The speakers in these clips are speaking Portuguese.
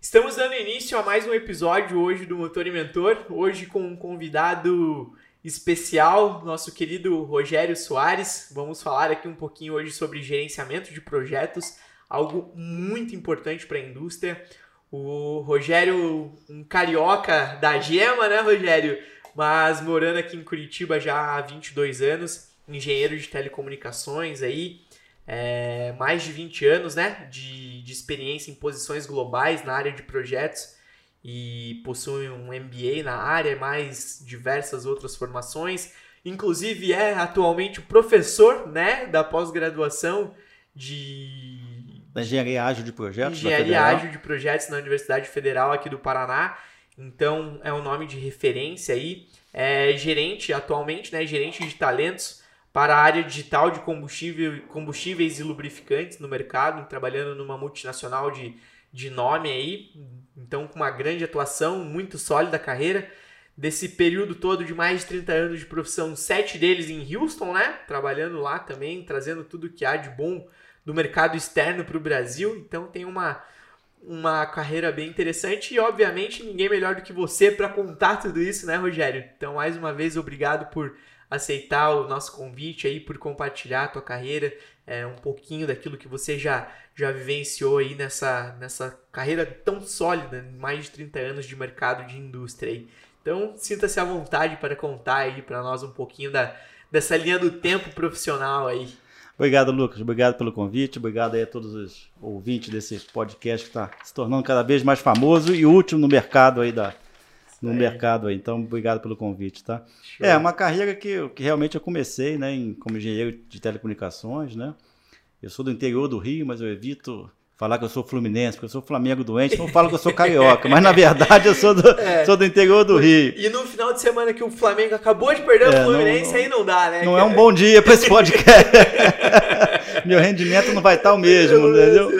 Estamos dando início a mais um episódio hoje do Motor e Mentor, hoje com um convidado especial, nosso querido Rogério Soares. Vamos falar aqui um pouquinho hoje sobre gerenciamento de projetos, algo muito importante para a indústria. O Rogério, um carioca da gema, né, Rogério? Mas morando aqui em Curitiba já há 22 anos, engenheiro de telecomunicações aí, é, mais de 20 anos né, de, de experiência em posições globais na área de projetos e possui um MBA na área, mais diversas outras formações. Inclusive é atualmente professor né, da pós-graduação de Engenharia Ágil de Projetos. Engenharia Ágil de Projetos na Universidade Federal aqui do Paraná. Então é um nome de referência aí. É gerente atualmente, né? Gerente de talentos para a área digital de combustível, combustíveis e lubrificantes no mercado, trabalhando numa multinacional de, de nome aí, então com uma grande atuação, muito sólida carreira. Desse período todo de mais de 30 anos de profissão, sete deles em Houston, né? Trabalhando lá também, trazendo tudo que há de bom do mercado externo para o Brasil. Então tem uma, uma carreira bem interessante e, obviamente, ninguém melhor do que você para contar tudo isso, né, Rogério? Então, mais uma vez, obrigado por aceitar o nosso convite aí, por compartilhar a tua carreira, é, um pouquinho daquilo que você já, já vivenciou aí nessa, nessa carreira tão sólida, mais de 30 anos de mercado de indústria aí. Então, sinta-se à vontade para contar aí para nós um pouquinho da, dessa linha do tempo profissional aí. Obrigado, Lucas. Obrigado pelo convite. Obrigado aí a todos os ouvintes desse podcast que está se tornando cada vez mais famoso e útil no mercado aí da, no mercado aí. Então, obrigado pelo convite, tá? Show. É, uma carreira que, que realmente eu comecei, né, em, como engenheiro de telecomunicações, né? Eu sou do interior do Rio, mas eu evito falar que eu sou fluminense, porque eu sou Flamengo doente, não falo que eu sou carioca, mas na verdade eu sou do, é. sou do interior do Rio. E no final de semana que o Flamengo acabou de perder é, o Fluminense, não, aí não dá, né? Não cara? é um bom dia para esse podcast. Meu rendimento não vai estar o mesmo, entendeu?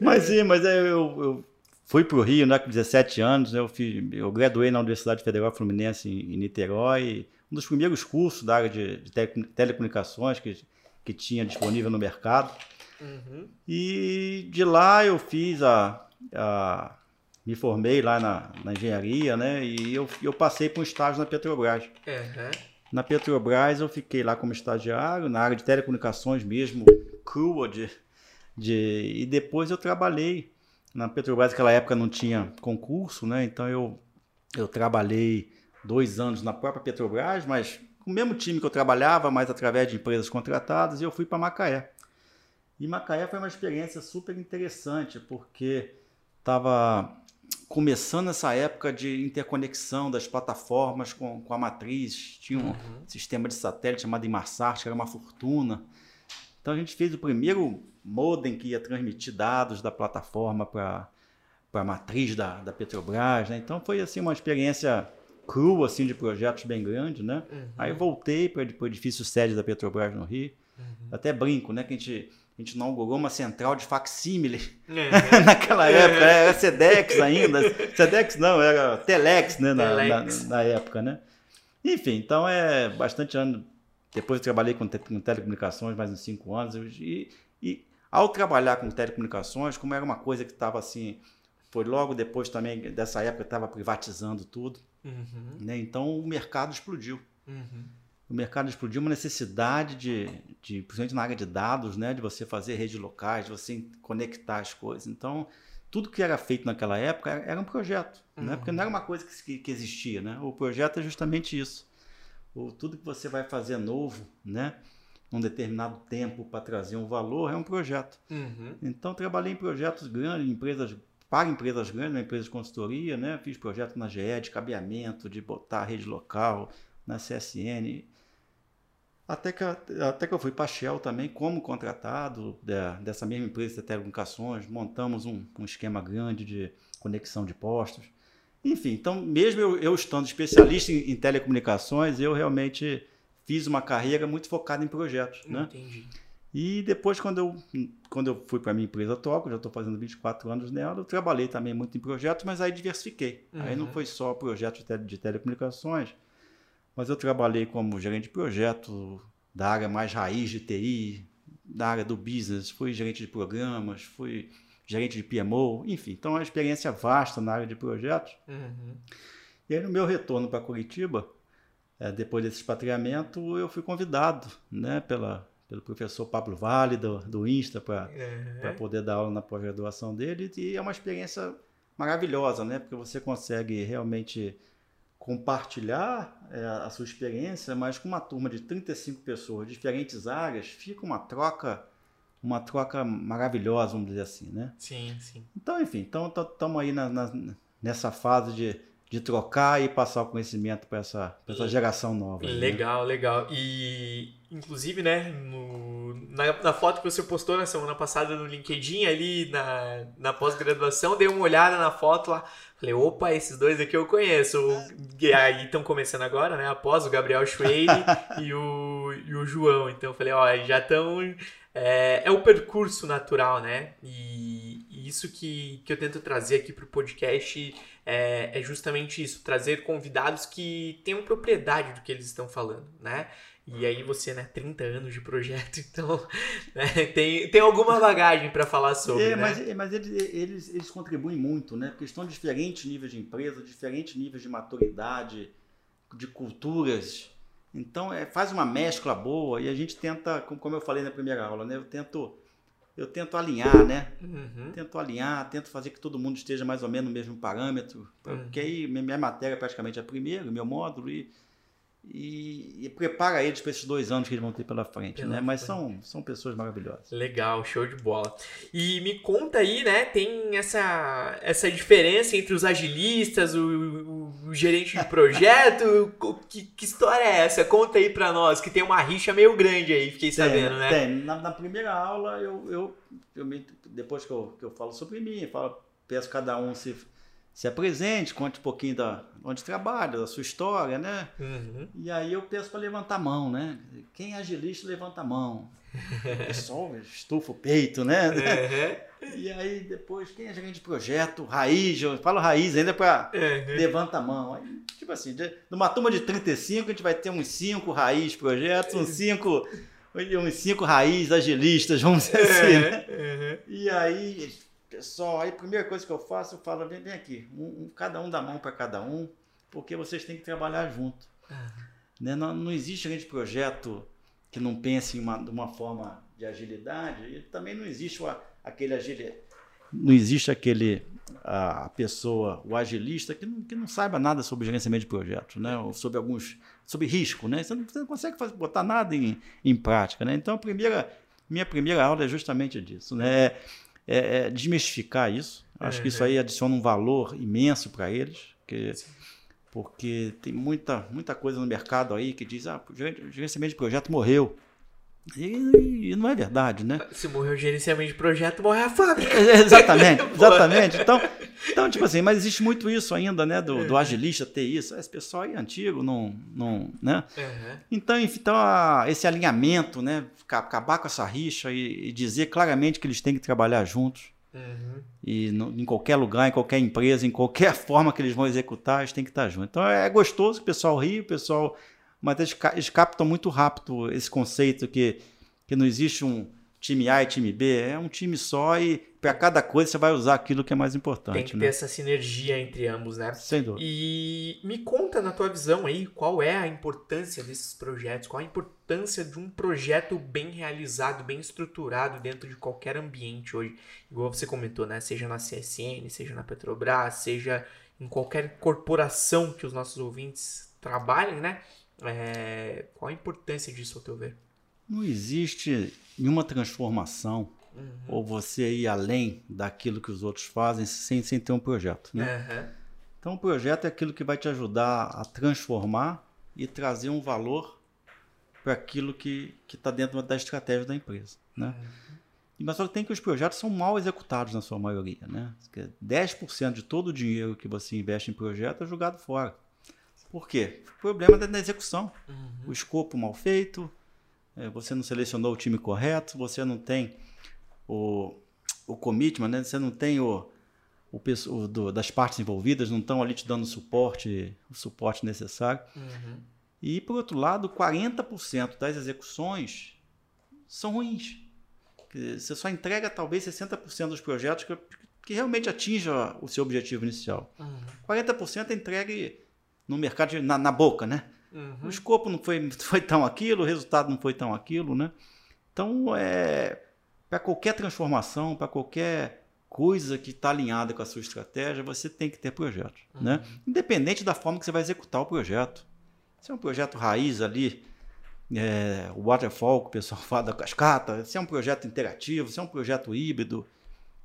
mas sim, mas eu, eu Fui para o Rio né, com 17 anos, eu, fiz, eu graduei na Universidade Federal Fluminense em, em Niterói, um dos primeiros cursos da área de, de telecomunicações que, que tinha disponível no mercado. Uhum. E de lá eu fiz a, a me formei lá na, na, engenharia, né? E eu, eu passei para um estágio na Petrobras. Uhum. Na Petrobras eu fiquei lá como estagiário, na área de telecomunicações mesmo, crua de, de... E depois eu trabalhei na Petrobras, naquela época não tinha concurso, né? Então eu, eu trabalhei dois anos na própria Petrobras, mas com o mesmo time que eu trabalhava, mas através de empresas contratadas, e eu fui para Macaé. E Macaé foi uma experiência super interessante, porque estava começando essa época de interconexão das plataformas com, com a matriz. Tinha um uhum. sistema de satélite chamado Inmarsat, que era uma fortuna. Então a gente fez o primeiro modem que ia transmitir dados da plataforma para a matriz da, da Petrobras. Né? Então foi assim uma experiência crua assim, de projetos bem grande. Né? Uhum. Aí voltei para o edifício sede da Petrobras no Rio. Uhum. Até brinco, né? Que a gente, a gente inaugurou uma central de facsímile uhum. naquela época. Era Sedex ainda. Sedex não, era Telex, né? Na, Telex. na, na época, né? Enfim, então é bastante ano depois eu trabalhei com, te com telecomunicações mais uns cinco anos. E, e, ao trabalhar com telecomunicações, como era uma coisa que estava assim, foi logo depois também dessa época estava privatizando tudo, uhum. né? Então o mercado explodiu. Uhum. O mercado explodiu uma necessidade de, de, principalmente na área de dados, né, de você fazer redes locais, de você conectar as coisas. Então tudo que era feito naquela época era, era um projeto, uhum. né? Porque não era uma coisa que, que existia, né? O projeto é justamente isso ou tudo que você vai fazer novo, né? Um determinado tempo para trazer um valor é um projeto. Uhum. Então trabalhei em projetos grandes, empresas para empresas grandes, na empresa de consultoria, né? Fiz projeto na GE de cabeamento, de botar a rede local, na CSN. Até que, até que eu fui para a Shell também, como contratado de, dessa mesma empresa de telecomunicações, montamos um, um esquema grande de conexão de postos. Enfim, então, mesmo eu, eu estando especialista em, em, telecomunicações, eu realmente fiz uma carreira muito focada em projetos. Né? Entendi. E depois, quando eu, quando eu fui para a minha empresa atual, que eu já estou fazendo 24 anos nela, eu trabalhei também muito em projetos, mas aí diversifiquei. Uhum. Aí não foi só projetos de, tele, de telecomunicações, mas eu trabalhei como gerente de projeto da área mais raiz de TI, da área do business, fui gerente de programas, fui gerente de PMO, enfim. Então, é uma experiência vasta na área de projetos. Uhum. E aí, no meu retorno para Curitiba, é, depois desse expatriamento, eu fui convidado né, pela, pelo professor Pablo Vale, do, do INSTA, para Uhum. poder dar aula na pós-graduação dele. E é uma experiência maravilhosa, né? Porque você consegue realmente compartilhar é, a sua experiência, mas com uma turma de 35 pessoas de diferentes áreas, fica uma troca uma troca maravilhosa, vamos dizer assim, né? Sim, sim. Então, enfim, então estamos aí na- na- nessa fase de, de trocar e passar o conhecimento para essa, pra essa geração nova. né? Legal, legal. E, inclusive, né, no- na, na foto que você postou na semana passada no LinkedIn, ali na, na pós-graduação, dei uma olhada na foto lá. Falei, opa, esses dois aqui eu conheço. E aí estão começando agora, né? Após o Gabriel Schweire e, o, e o João. Então eu falei, ó, já estão. É, é o percurso natural, né? E, e isso que, que eu tento trazer aqui pro podcast é, é justamente isso, trazer convidados que tenham propriedade do que eles estão falando, né? E aí você, né, 30 anos de projeto, então né, tem, tem alguma bagagem para falar sobre, É, né? mas, mas eles, eles, eles contribuem muito, né? Porque estão em diferentes níveis de empresa, diferentes níveis de maturidade, de culturas. Então, é, faz uma mescla boa e a gente tenta, como eu falei na primeira aula, né? Eu tento, eu tento alinhar, né? Uhum. Tento alinhar, tento fazer que todo mundo esteja mais ou menos no mesmo parâmetro. Uhum. Porque aí minha minha matéria praticamente é a primeira, meu módulo, e, e, e prepara eles para esses dois anos que eles vão ter pela frente, Pela né? Mas frente. são, são pessoas maravilhosas. Legal, show de bola. E me conta aí, né? Tem essa, essa diferença entre os agilistas, o, o- o gerente de projeto. que, que história é essa? Conta aí pra nós, que tem uma rixa meio grande aí, fiquei sabendo, né? Tem. Na, na primeira aula, eu, eu, eu me- depois que eu, que eu falo sobre mim, eu falo, peço cada um se, se apresente, conte um pouquinho da onde trabalha, da sua história, né? Uhum. E aí eu peço para levantar a mão, né? Quem é agilista, levanta a mão. O pessoal estufa o peito, né? Uhum. E aí depois, quem é gerente de projeto? Raiz, eu falo raiz ainda para Uhum. levanta a mão. Aí, tipo assim, de- numa turma de 35, a gente vai ter uns 5 raiz projetos, uns 5 uns cinco raiz agilistas, vamos dizer assim, né? Uhum. E aí, pessoal, aí a primeira coisa que eu faço, eu falo, vem, vem aqui, um, um- cada um dá mão para cada um, porque vocês têm que trabalhar junto. Né? Não, não existe gerente de projeto que não pense em uma, de uma forma de agilidade, e também não existe o a- aquele agilidade. Não existe aquele a pessoa, o agilista, que não, que não saiba nada sobre gerenciamento de projetos, né? Ou sobre alguns. sobre risco, né? Você não, você não consegue fazer, botar nada em, em prática. Né? Então a primeira, minha primeira aula é justamente disso. Né? É, é- é desmistificar isso. Acho que isso aí adiciona um valor imenso para eles. Que, porque tem muita, muita coisa no mercado aí que diz, ah, o gerenciamento de projeto morreu. E, e não é verdade, né? Se morrer o gerenciamento de projeto, morre a fábrica. exatamente, exatamente. Então, então, tipo assim, mas existe muito isso ainda, né? Do, do agilista ter isso. Esse pessoal aí é antigo, não, não, né? Uhum. Então, enfim, então a- esse alinhamento, né? Acabar com essa rixa e, e dizer claramente que eles têm que trabalhar juntos. Uhum. E no- em qualquer lugar, em qualquer empresa, em qualquer forma que eles vão executar, eles têm que estar juntos. Então é gostoso que o pessoal ri, o pessoal. Mas eles, ca- eles captam muito rápido esse conceito que, que não existe um time A e time B, é um time só e para cada coisa você vai usar aquilo que é mais importante. Tem que ter né? essa sinergia entre ambos, né? Sem dúvida. E me conta na tua visão aí qual é a importância desses projetos, qual a importância de um projeto bem realizado, bem estruturado dentro de qualquer ambiente hoje. Igual você comentou, né? Seja na CSN, seja na Petrobras, seja em qualquer corporação que os nossos ouvintes trabalhem, né? É, Qual a importância disso, ao teu ver? Não existe nenhuma transformação Uhum. ou você ir além daquilo que os outros fazem sem, sem ter um projeto. Né? Aham. Então, o projeto é aquilo que vai te ajudar a transformar e trazer um valor para aquilo que está dentro da estratégia da empresa. Né? E Mas só tem que os projetos são mal executados na sua maioria. Né? Porque 10% de todo o dinheiro que você investe em projeto é jogado fora. Por quê? O problema é da execução. Uhum. O escopo mal feito, eh, você não selecionou o time correto, você não tem o, o commitment, né? você não tem o, o, o do- das partes envolvidas, não estão ali te dando o suporte, o suporte necessário. Uhum. E, por outro lado, 40% das execuções são ruins. Você só entrega talvez 60% dos projetos que, que realmente atinjam o seu objetivo inicial. Uhum. 40% é entregue no mercado, na, na boca, né? Uhum. O escopo não foi, foi tão aquilo, o resultado não foi tão aquilo, né? Então, é, para qualquer transformação, para qualquer coisa que está alinhada com a sua estratégia, você tem que ter projeto, uhum. né? Independente da forma que você vai executar o projeto. Se é um projeto raiz ali, é, o waterfall que o pessoal fala da cascata, se é um projeto interativo, se é um projeto híbrido,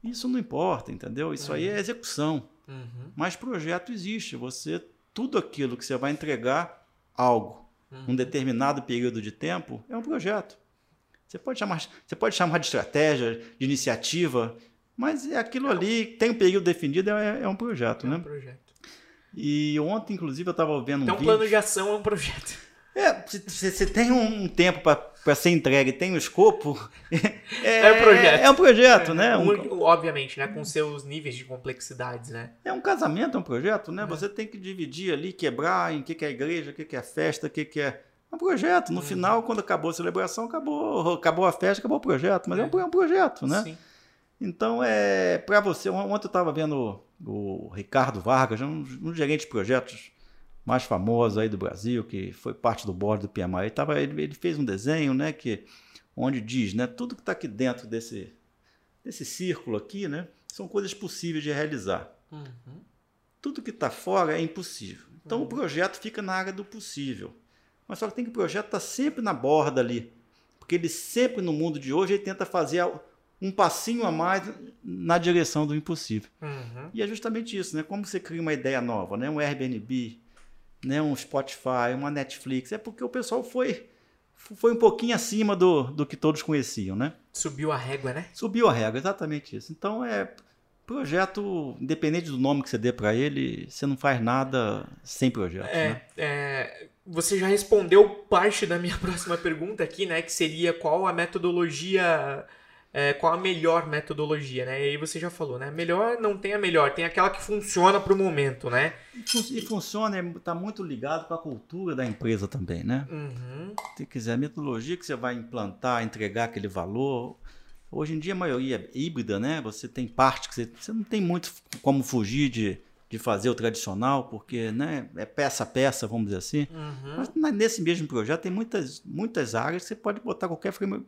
isso não importa, entendeu? Isso uhum. aí é execução. Uhum. Mas projeto existe. Você tudo aquilo que você vai entregar algo uhum. um determinado período de tempo é um projeto. Você pode chamar, você pode chamar de estratégia, de iniciativa, mas é aquilo ali, tem um período definido, é, é um projeto, é né? É um projeto. E ontem, inclusive, eu estava vendo então, um vídeo... Então, plano de ação é um projeto. É, se você tem um tempo para ser entregue, tem um escopo. É, é um projeto. É, um projeto, é, né? Um, obviamente, né? Com seus níveis de complexidades, né? É um casamento, é um projeto, né? É. Você tem que dividir ali, quebrar em o que, que é igreja, o que, que é festa, o que, que é. É um projeto. No hum. final, quando acabou a celebração, acabou, acabou a festa, acabou o projeto. Mas é, um, é um projeto, né? Sim. Então, é para você. Ontem eu estava vendo o, o Ricardo Vargas, um, um gerente de projetos mais famoso aí do Brasil, que foi parte do board do PMI, ele, tava, ele, ele fez um desenho, né, que, onde diz, né, tudo que está aqui dentro desse, desse círculo aqui, né, são coisas possíveis de realizar. Uhum. Tudo que está fora é impossível. Então uhum. o projeto fica na área do possível. Mas só que tem que o projeto estar tá sempre na borda ali. Porque ele sempre, no mundo de hoje, ele tenta fazer um passinho a mais na direção do impossível. Uhum. E é justamente isso, né? Como você cria uma ideia nova, né? Um Airbnb, né, um Spotify, uma Netflix, é porque o pessoal foi foi um pouquinho acima do, do que todos conheciam, né? Subiu a régua, né? Subiu a régua, exatamente isso. Então é projeto, independente do nome que você dê para ele, você não faz nada sem projeto. É, né? é, você já respondeu parte da minha próxima pergunta aqui, né? Que seria qual a metodologia é, qual a melhor metodologia, né? E aí você já falou, né? Melhor não tem a melhor, tem aquela que funciona para o momento, né? E funciona, está muito ligado com a cultura da empresa também, né? Uhum. Se quiser, a metodologia que você vai implantar, entregar aquele valor. Hoje em dia a maioria é híbrida, né? Você tem parte que você, você não tem muito como fugir de, de fazer o tradicional, porque né, é peça a peça, vamos dizer assim. Uhum. Mas nesse mesmo projeto tem muitas, muitas áreas que você pode botar qualquer framework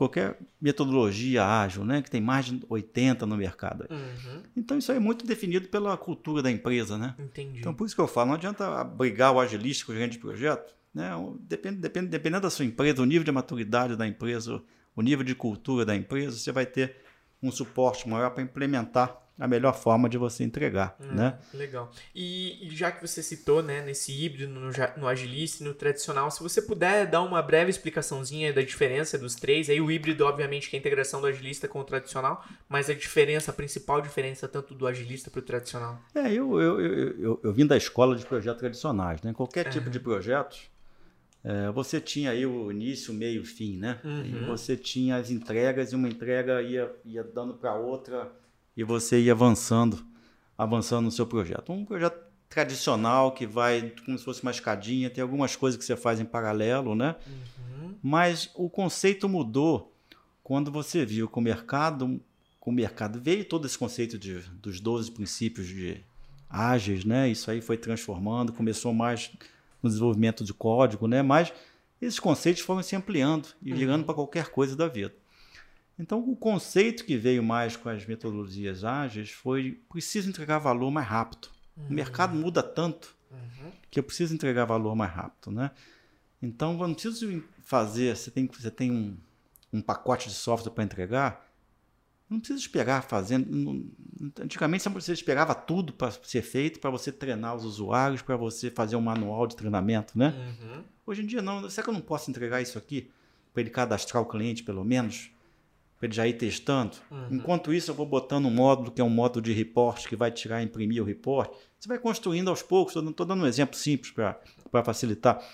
qualquer metodologia ágil, né, que tem mais de 80 no mercado. Uhum. Então isso aí é muito definido pela cultura da empresa, né? Entendi. Então por isso que eu falo, não adianta brigar o agilista com o gerente de projeto, né? Depende, depende, dependendo da sua empresa, o nível de maturidade da empresa, o nível de cultura da empresa, você vai ter um suporte maior para implementar a melhor forma de você entregar, hum, né? Legal. E, e, já que você citou, né, nesse híbrido, no, no agilista e no tradicional, se você puder dar uma breve explicaçãozinha da diferença dos três, aí o híbrido, obviamente, que é a integração do agilista com o tradicional, mas a diferença, a principal diferença tanto do agilista para o tradicional. É, eu, eu, eu, eu, eu vim da escola de projetos tradicionais, né? Qualquer tipo de projetos, é, você tinha aí o início, meio, fim, né? Uhum. E você tinha as entregas e uma entrega ia, ia dando para outra e você ia avançando, avançando no seu projeto. Um projeto tradicional que vai como se fosse uma escadinha, tem algumas coisas que você faz em paralelo, né? Uhum. Mas o conceito mudou quando você viu que o mercado, com o mercado veio todo esse conceito de, dos 12 princípios de ágeis, né? Isso aí foi transformando, começou mais no desenvolvimento de código, né? Mas esses conceitos foram se ampliando e virando uhum. para qualquer coisa da vida. Então, o conceito que veio mais com as metodologias ágeis foi preciso entregar valor mais rápido. Uhum. O mercado muda tanto uhum. que eu preciso entregar valor mais rápido, né? Então, eu não preciso fazer, você tem, você tem um, um pacote de software para entregar, não precisa esperar fazendo. Antigamente você esperava tudo para ser feito, para você treinar os usuários, para você fazer um manual de treinamento, né? Uhum. Hoje em dia não. Será que eu não posso entregar isso aqui para ele cadastrar o cliente, pelo menos? Para ele já ir testando. Uhum. Enquanto isso, eu vou botando um módulo que é um módulo de report que vai tirar e imprimir o report. Você vai construindo aos poucos, estou dando um exemplo simples para facilitar.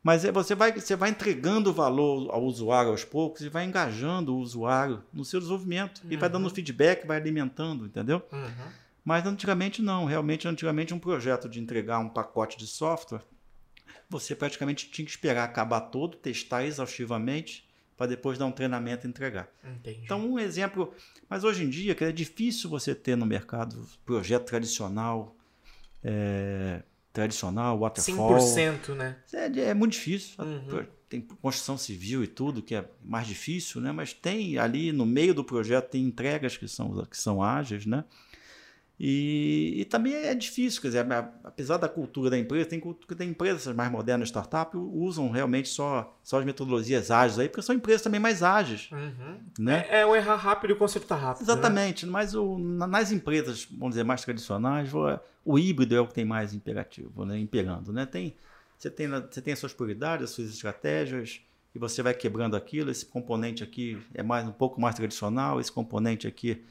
Mas é, você vai, você vai entregando valor ao usuário aos poucos e vai engajando o usuário no seu desenvolvimento. Uhum. E vai dando uhum. feedback, vai alimentando, entendeu? Uhum. Mas antigamente não. Realmente, antigamente, um projeto de entregar um pacote de software, você praticamente tinha que esperar acabar todo, testar exaustivamente para depois dar um treinamento e entregar. Entendi. Então, um exemplo. Mas hoje em dia, que é difícil você ter no mercado projeto tradicional, é, tradicional, waterfall. 100%, né? É, é muito difícil. Uhum. Tem construção civil e tudo, que é mais difícil, né? Mas tem ali no meio do projeto tem entregas que são, que são ágeis, né? E, e, também é difícil, quer dizer, apesar da cultura da empresa, tem, empresas mais modernas, startup, usam realmente só, só as metodologias ágeis aí, porque são empresas também mais ágeis. Uhum. Né? É, é, o errar rápido e o consertar rápido. Né? Exatamente, né? mas o, nas empresas, vamos dizer, mais tradicionais, o híbrido é o que tem mais imperativo, né? imperando. Né? Tem, você, tem, você tem as suas prioridades, as suas estratégias, e você vai quebrando aquilo. Esse componente aqui é mais um pouco mais tradicional, esse componente aqui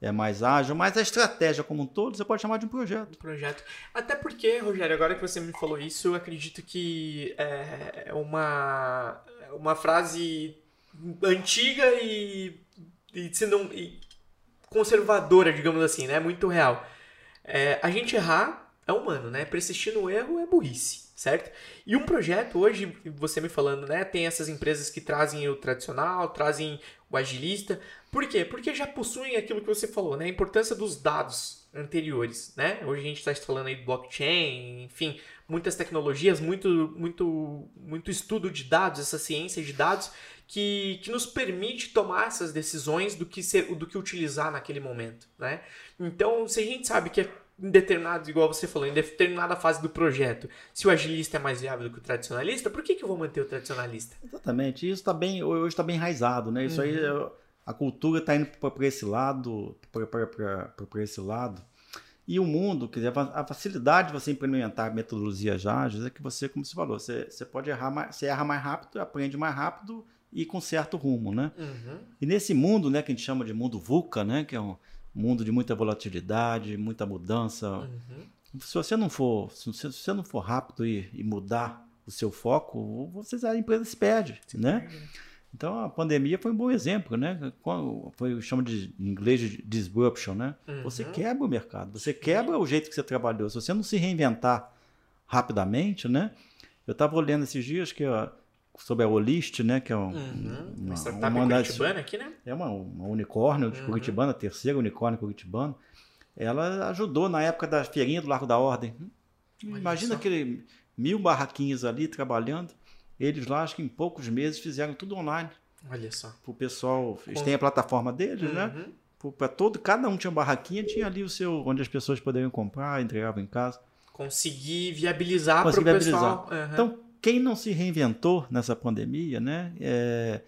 é mais ágil, mas a estratégia como um todo você pode chamar de um projeto. Um projeto. Até porque, Rogério, agora que você me falou isso, eu acredito que é uma, uma frase antiga e, e, sendo, e conservadora, digamos assim, né? Muito real. É, a gente errar é humano, né? Persistir no erro é burrice certo? E um projeto, hoje, você me falando, né, tem essas empresas que trazem o tradicional, trazem o agilista. Por quê? Porque já possuem aquilo que você falou, né, a importância dos dados anteriores, né? Hoje a gente está falando aí blockchain, enfim, muitas tecnologias, muito, muito, muito estudo de dados, essa ciência de dados que, que nos permite tomar essas decisões do que, ser, do que utilizar naquele momento, né? Então, se a gente sabe que é em determinado, igual você falou, em determinada fase do projeto, se o agilista é mais viável do que o tradicionalista, por que, que eu vou manter o tradicionalista? Exatamente. Isso está bem, hoje está bem enraizado, né? Isso uhum. aí, a cultura está indo para esse lado, para esse lado. E o mundo, quer dizer, a facilidade de você implementar metodologias ágeis é que você, como você falou, você, você pode errar mais, você erra mais rápido, aprende mais rápido e com certo rumo, né? Uhum. E nesse mundo, né, que a gente chama de mundo VUCA, né, que é um mundo de muita volatilidade, muita mudança. Uhum. Se você não for, se você não for rápido e, e mudar o seu foco, você a empresa se perde, se né? Perde. Então a pandemia foi um bom exemplo, né? Foi chama de em inglês de disruption, né? Uhum. Você quebra o mercado, você quebra o jeito que você trabalhou. Se você não se reinventar rapidamente, né? Eu estava olhando esses dias que ó, sobre a Olist, né? Que é um, uhum. uma, startup uma das, curitibana aqui, né? É uma, uma unicórnio de uhum. Curitibana, a terceira unicórnio curitibana. Ela ajudou na época da feirinha do Largo da Ordem. Olha Imagina só. aquele mil barraquinhos ali trabalhando. Eles lá, acho que em poucos meses, fizeram tudo online. Olha só. Para o pessoal. Eles têm a plataforma deles, né? uhum. né? Para todo, cada um tinha uma barraquinha, tinha ali o seu, onde as pessoas poderiam comprar, entregavam em casa. Conseguir viabilizar para o pessoal. Uhum. Então, quem não se reinventou nessa pandemia, né? É,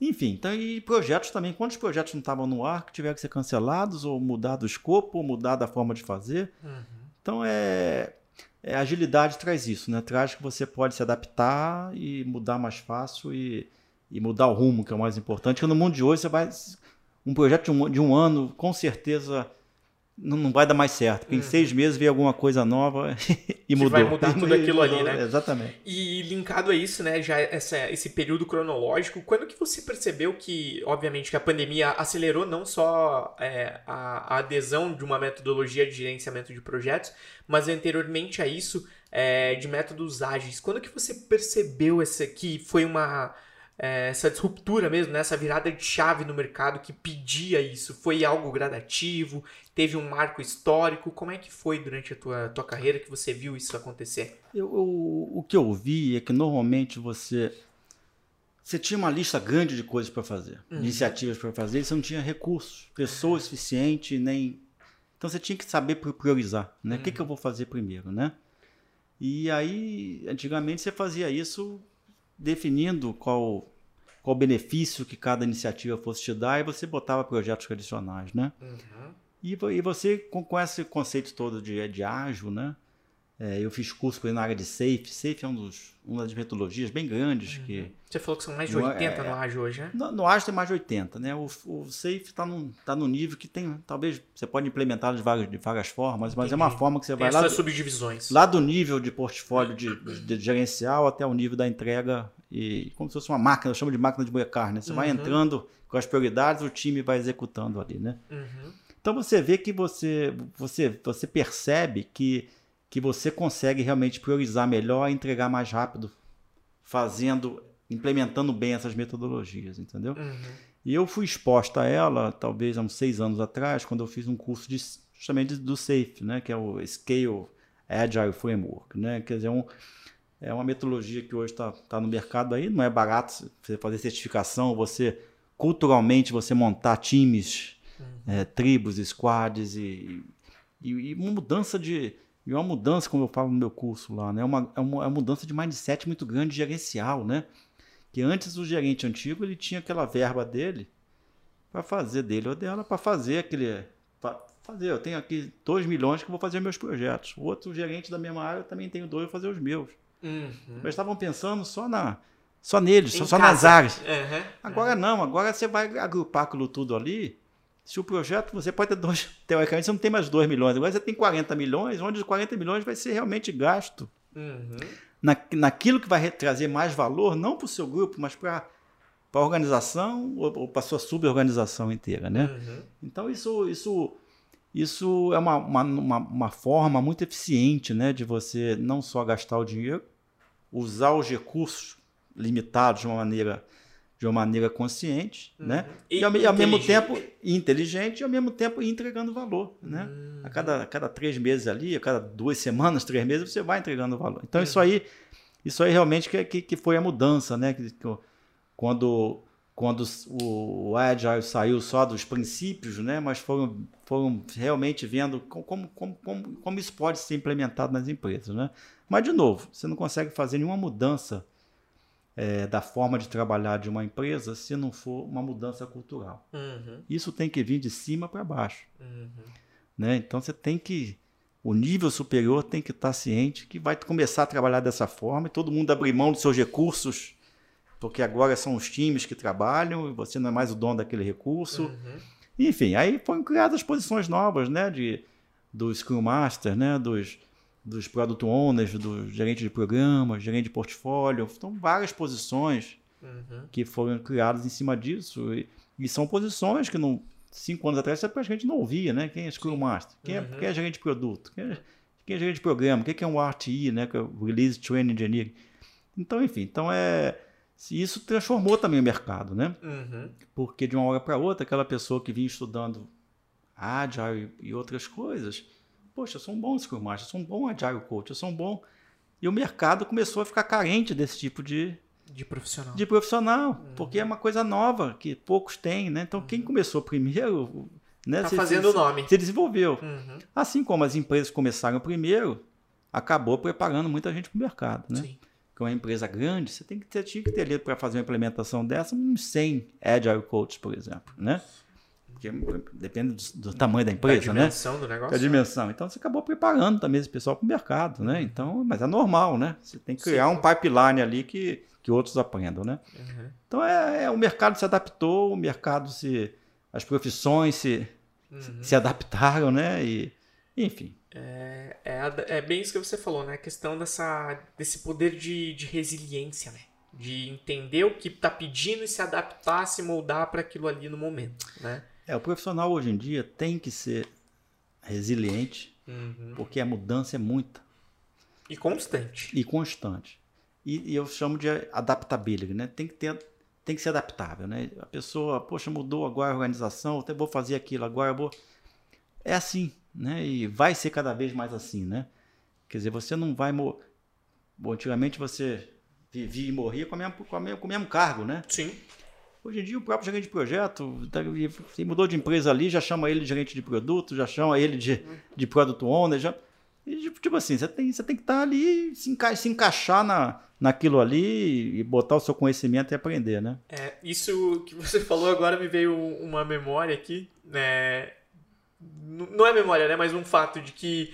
enfim, então, e projetos também. Quantos projetos não estavam no ar que tiveram que ser cancelados, ou mudar do escopo, ou mudar da forma de fazer? Uhum. Então, é, é, agilidade traz isso, né? Traz que você pode se adaptar e mudar mais fácil e, e mudar o rumo, que é o mais importante. Porque no mundo de hoje, você vai. Um projeto de um, de um ano, com certeza não, não vai dar mais certo. Porque uhum. em seis meses veio alguma coisa nova e mudou. vai mudar tudo aquilo ali, né? Exatamente. E linkado a isso, né, já essa, esse período cronológico, quando que você percebeu que, obviamente, que a pandemia acelerou não só é, a, a, adesão de uma metodologia de gerenciamento de projetos, mas anteriormente a isso, é, de métodos ágeis. Quando que você percebeu essa, que foi uma essa disruptura mesmo, né? essa virada de chave no mercado que pedia isso? Foi algo gradativo? Teve um marco histórico? Como é que foi durante a tua, tua carreira que você viu isso acontecer? Eu, eu, o que eu vi é que normalmente você você tinha uma lista grande de coisas para fazer, uhum. iniciativas para fazer, e você não tinha recursos, pessoas suficientes, nem. Então você tinha que saber priorizar, né? O que, uhum. que eu vou fazer primeiro, né? E aí, antigamente você fazia isso definindo qual qual benefício que cada iniciativa fosse te dar e você botava projetos tradicionais, né? Uhum. E, e, você, com, com, esse conceito todo de, de ágil, né? É, eu fiz curso na área de Safe. Safe é um dos, uma das metodologias bem grandes uhum. que... Você falou que são mais de 80 é, no ágil hoje, né? No, no ágil tem mais de 80, né? O, o Safe está no, tá no nível que tem... Talvez você pode implementar de várias, de várias formas, mas Entendi. é uma forma que você tem vai lá... subdivisões. Lá do nível de portfólio de, de, de gerencial até o nível da entrega e como se fosse uma máquina, eu chamo de máquina de moer carne. Você uhum. vai entrando com as prioridades, o time vai executando ali, né? Uhum. Então você vê que você, você, você percebe que, que você consegue realmente priorizar melhor e entregar mais rápido, fazendo implementando bem essas metodologias, entendeu? Uhum. E eu fui exposta a ela, talvez há uns seis anos atrás, quando eu fiz um curso de, justamente do SAFE, né, que é o Scale Agile Framework. Né, quer dizer, um, é uma metodologia que hoje está tá no mercado aí, não é barato você fazer certificação, você culturalmente você montar times, uhum. é, tribos, squads e, e, e, uma mudança de e uma mudança, como eu falo no meu curso lá, né, uma, é uma, é uma mudança de mindset muito grande gerencial, né? Que antes o gerente antigo ele tinha aquela verba dele para fazer dele ou dela para fazer aquele fazer, eu tenho aqui 2 milhões que vou fazer meus projetos. O outro gerente da mesma área também tem dois, vou fazer os meus. Uhum. Mas estavam pensando só na só neles, só, só, nas áreas. Uhum. Agora uhum. não, agora você vai agrupar aquilo tudo ali. Se o projeto, você pode ter dois, teoricamente você não tem mais 2 milhões, agora você tem 40 milhões, onde os 40 milhões vai ser realmente gasto. Uhum na, naquilo que vai trazer mais valor, não para o seu grupo, mas para a organização ou, ou para a sua suborganização inteira. Né? Uhum. Então, isso, isso, isso é uma, uma, uma, uma, forma muito eficiente né, de você não só gastar o dinheiro, usar os recursos limitados de uma maneira de uma maneira consciente, uhum. né? E, e, ao, ao, mesmo tempo inteligente e ao mesmo tempo entregando valor, né? Uhum. A cada, a cada três meses ali, a cada duas semanas, três meses, você vai entregando valor. Então uhum. isso aí, isso aí realmente que, que, que foi a mudança, né? Que, que, quando quando o Agile saiu só dos princípios, né? Mas foram, foram realmente vendo como, como, como, como isso pode ser implementado nas empresas, né? Mas de novo, você não consegue fazer nenhuma mudança é, da forma de trabalhar de uma empresa se não for uma mudança cultural. Uhum. Isso tem que vir de cima para baixo. Uhum. Né? Então você tem que. O nível superior tem que estar ciente que vai começar a trabalhar dessa forma e todo mundo abrir mão dos seus recursos, porque agora são os times que trabalham e você não é mais o dono daquele recurso. Uhum. Enfim, aí foram criadas posições novas, né? De, do Scrum Master, né? Dos, dos product owners, do gerente de programa, gerente de portfólio. Então, várias posições uhum. que foram criadas em cima disso. E, e, são posições que não, cinco anos atrás você praticamente não ouvia, né? Quem é Scrum Master? Quem, é, uhum. quem é gerente de produto? Quem é, quem é gerente de programa? O que é um RTE, né? Que é Release Training Engineering. Então, enfim, então é isso transformou também o mercado, né? Uhum. Porque de uma hora para outra, aquela pessoa que vinha estudando Agile e outras coisas, poxa, eu sou um bom Scrum Master, eu sou um bom Agile Coach, eu sou um bom... E o mercado começou a ficar carente desse tipo de... De profissional. De profissional, uhum. porque é uma coisa nova que poucos têm, né? Então, uhum. quem começou primeiro... Né, tá se, fazendo o nome. Se desenvolveu. Uhum. Assim como as empresas começaram primeiro, acabou preparando muita gente para o mercado, né? Sim. Que é uma empresa grande, você tem que ter, tinha que ter ali para fazer uma implementação dessa uns 100 Agile Coaches, por exemplo, né? Porque depende do, do tamanho da empresa, né? Da dimensão né? do negócio. Da dimensão. Então você acabou preparando também esse pessoal para o mercado, né? Uhum. Então, mas é normal, né? Você tem que criar Sim. um pipeline ali que, que outros aprendam, né? Uhum. Então é, é, o mercado se adaptou, o mercado se. as profissões se, uhum. se adaptaram, né? E, enfim. É, é, é, bem isso que você falou, né? A questão dessa, desse poder de, de resiliência, né? De entender o que está pedindo e se adaptar, se moldar para aquilo ali no momento, né? É, o profissional hoje em dia tem que ser resiliente, uhum. porque a mudança é muita. E constante. E constante. E, e, eu chamo de adaptability, né? Tem que ter, tem que ser adaptável, né? A pessoa, poxa, mudou agora a organização, até vou fazer aquilo agora, vou... É assim, né? E vai ser cada vez mais assim, né? Quer dizer, você não vai... Mo... Bom, antigamente você vivia e morria com, a mesma, com, a mesma, com o mesmo cargo, né? Sim. Hoje em dia, o próprio gerente de projeto, tá, se mudou de empresa ali, já chama ele de gerente de produto, já chama ele de, de product owner. Já, e, tipo, tipo assim, você tem, você tem que estar tá ali, se, enca se encaixar na, naquilo ali e botar o seu conhecimento e aprender, né? É, isso que você falou agora me veio uma memória aqui, né? Não é memória, né? Mas um fato de que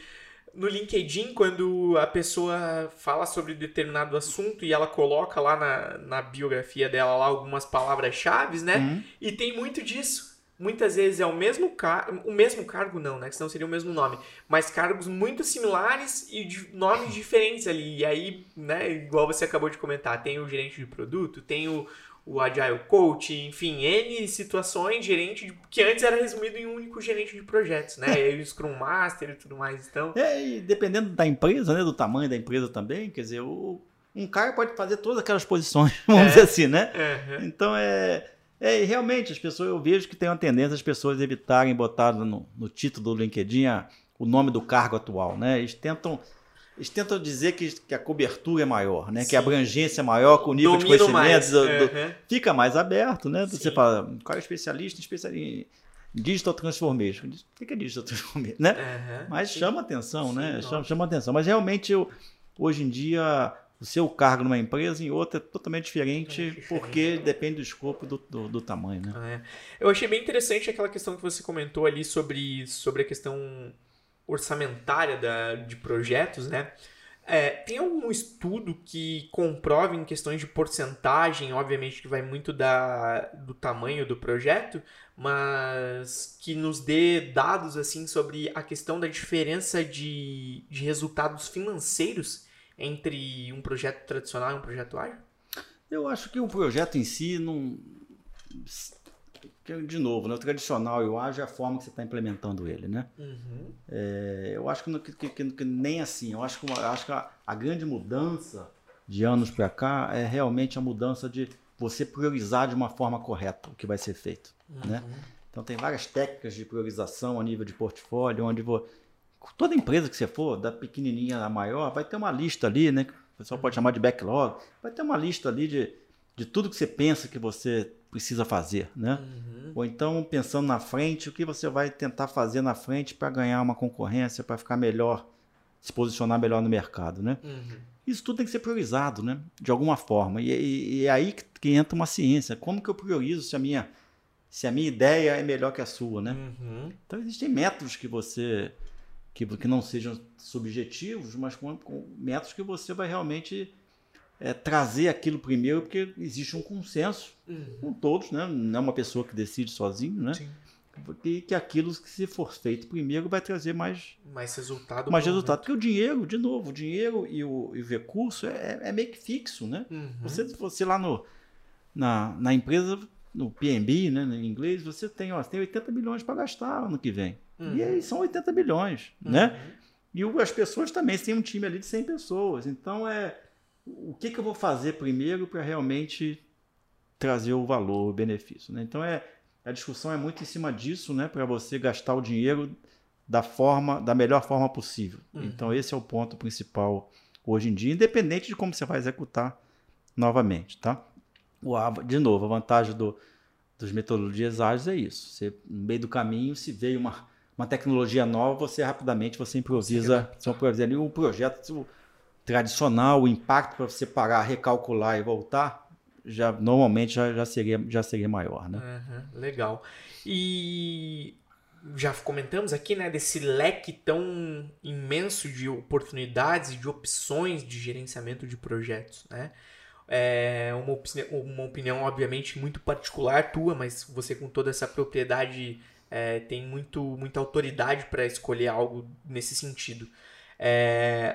no LinkedIn, quando a pessoa fala sobre determinado assunto e ela coloca lá na, na biografia dela lá algumas palavras-chave, né? Uhum. E tem muito disso. Muitas vezes é o mesmo cargo, o mesmo cargo não, né? Que senão seria o mesmo nome. Mas cargos muito similares e de nomes diferentes ali. E aí, né, igual você acabou de comentar, tem o gerente de produto, tem o, o Agile Coach, enfim, N situações, gerente, de, que antes era resumido em um único gerente de projetos, né? e o Scrum Master e tudo mais, então... É, e dependendo da empresa, né, do tamanho da empresa também, quer dizer, o, um cara pode fazer todas aquelas posições, vamos É. dizer assim, né? Então é, é realmente as pessoas, eu vejo que tem uma tendência as pessoas evitarem botar no, no título do LinkedIn a- o nome do cargo atual, né? Eles tentam eles tentam dizer que, que a cobertura é maior, né? Que a Sim. abrangência é maior, que o nível de Domino conhecimento mais. do- do- Aham. fica mais aberto, né? Você Sim. fala, o cara é especialista em especialista em digital transformation. O que é digital transformation, né? Aham. Mas Sim. chama atenção, Sim, né? Chama, chama atenção. Mas realmente, eu, hoje em dia, o seu cargo numa empresa, em outra, é totalmente diferente, diferente. porque depende do escopo e do, do, do tamanho, né? É. Eu achei bem interessante aquela questão que você comentou ali sobre, sobre a questão orçamentária da, de projetos, né? É, tem algum estudo que comprove em questões de porcentagem, obviamente que vai muito da, do tamanho do projeto, mas que nos dê dados assim sobre a questão da diferença de, de resultados financeiros entre um projeto tradicional e um projeto ágil? Eu acho que o projeto em si não. Que, De novo, né? o tradicional e o ágil é a forma que você está implementando ele, né? Uhum. É, eu acho que, que- que- que- nem assim. Eu acho que, eu acho que a, a grande mudança de anos para cá é realmente a mudança de você priorizar de uma forma correta o que vai ser feito. Né? Então tem várias técnicas de priorização a nível de portfólio, onde vo- toda empresa que você for, da pequenininha à maior, vai ter uma lista ali, né? O pessoal pode chamar de backlog. Vai ter uma lista ali de, de tudo que você pensa que você precisa fazer, né? Uhum. Ou então, pensando na frente, o que você vai tentar fazer na frente para ganhar uma concorrência, para ficar melhor, se posicionar melhor no mercado, né? Uhum. Isso tudo tem que ser priorizado, né? De alguma forma. E, e- e é aí que, que entra uma ciência. Como que eu priorizo se a minha, se a minha ideia é melhor que a sua, né? Uhum. Então existem métodos que você que, que não sejam subjetivos, mas com, com métodos que você vai realmente é, trazer aquilo primeiro, porque existe um consenso Uhum. com todos, né? Não é uma pessoa que decide sozinho, né? Sim. Que, que aquilo que se for feito primeiro vai trazer mais, Mais resultado. mais né? resultado. Porque o dinheiro, de novo, o dinheiro e o, e o recurso é, é meio que fixo, né? Uhum. Você, você lá no, na, na empresa, no PNB, né, em inglês, você tem, ó, você tem 80 milhões para gastar ano que vem. Uhum. E aí são 80 milhões, né? E as pessoas também, você tem um time ali de 100 pessoas. Então, é o que, que eu vou fazer primeiro para realmente trazer o valor, o benefício. Né? Então, é, a discussão é muito em cima disso, né? para você gastar o dinheiro da forma, da melhor forma possível. Uhum. Então, esse é o ponto principal hoje em dia, independente de como você vai executar novamente. Tá? O, de novo, a vantagem do, dos metodologias ágeis é isso. Você, no meio do caminho, se veio uma, uma tecnologia nova, você rapidamente você improvisa, você improvisa ali o projeto tradicional, o impacto para você parar, recalcular e voltar, já normalmente já, já seria já seria maior, né? Uhum, legal. E já comentamos aqui, né, desse leque tão imenso de oportunidades e de opções de gerenciamento de projetos, né? É uma, opini- uma opinião, obviamente, muito particular tua, mas você com toda essa propriedade é, tem muito, muita autoridade para escolher algo nesse sentido.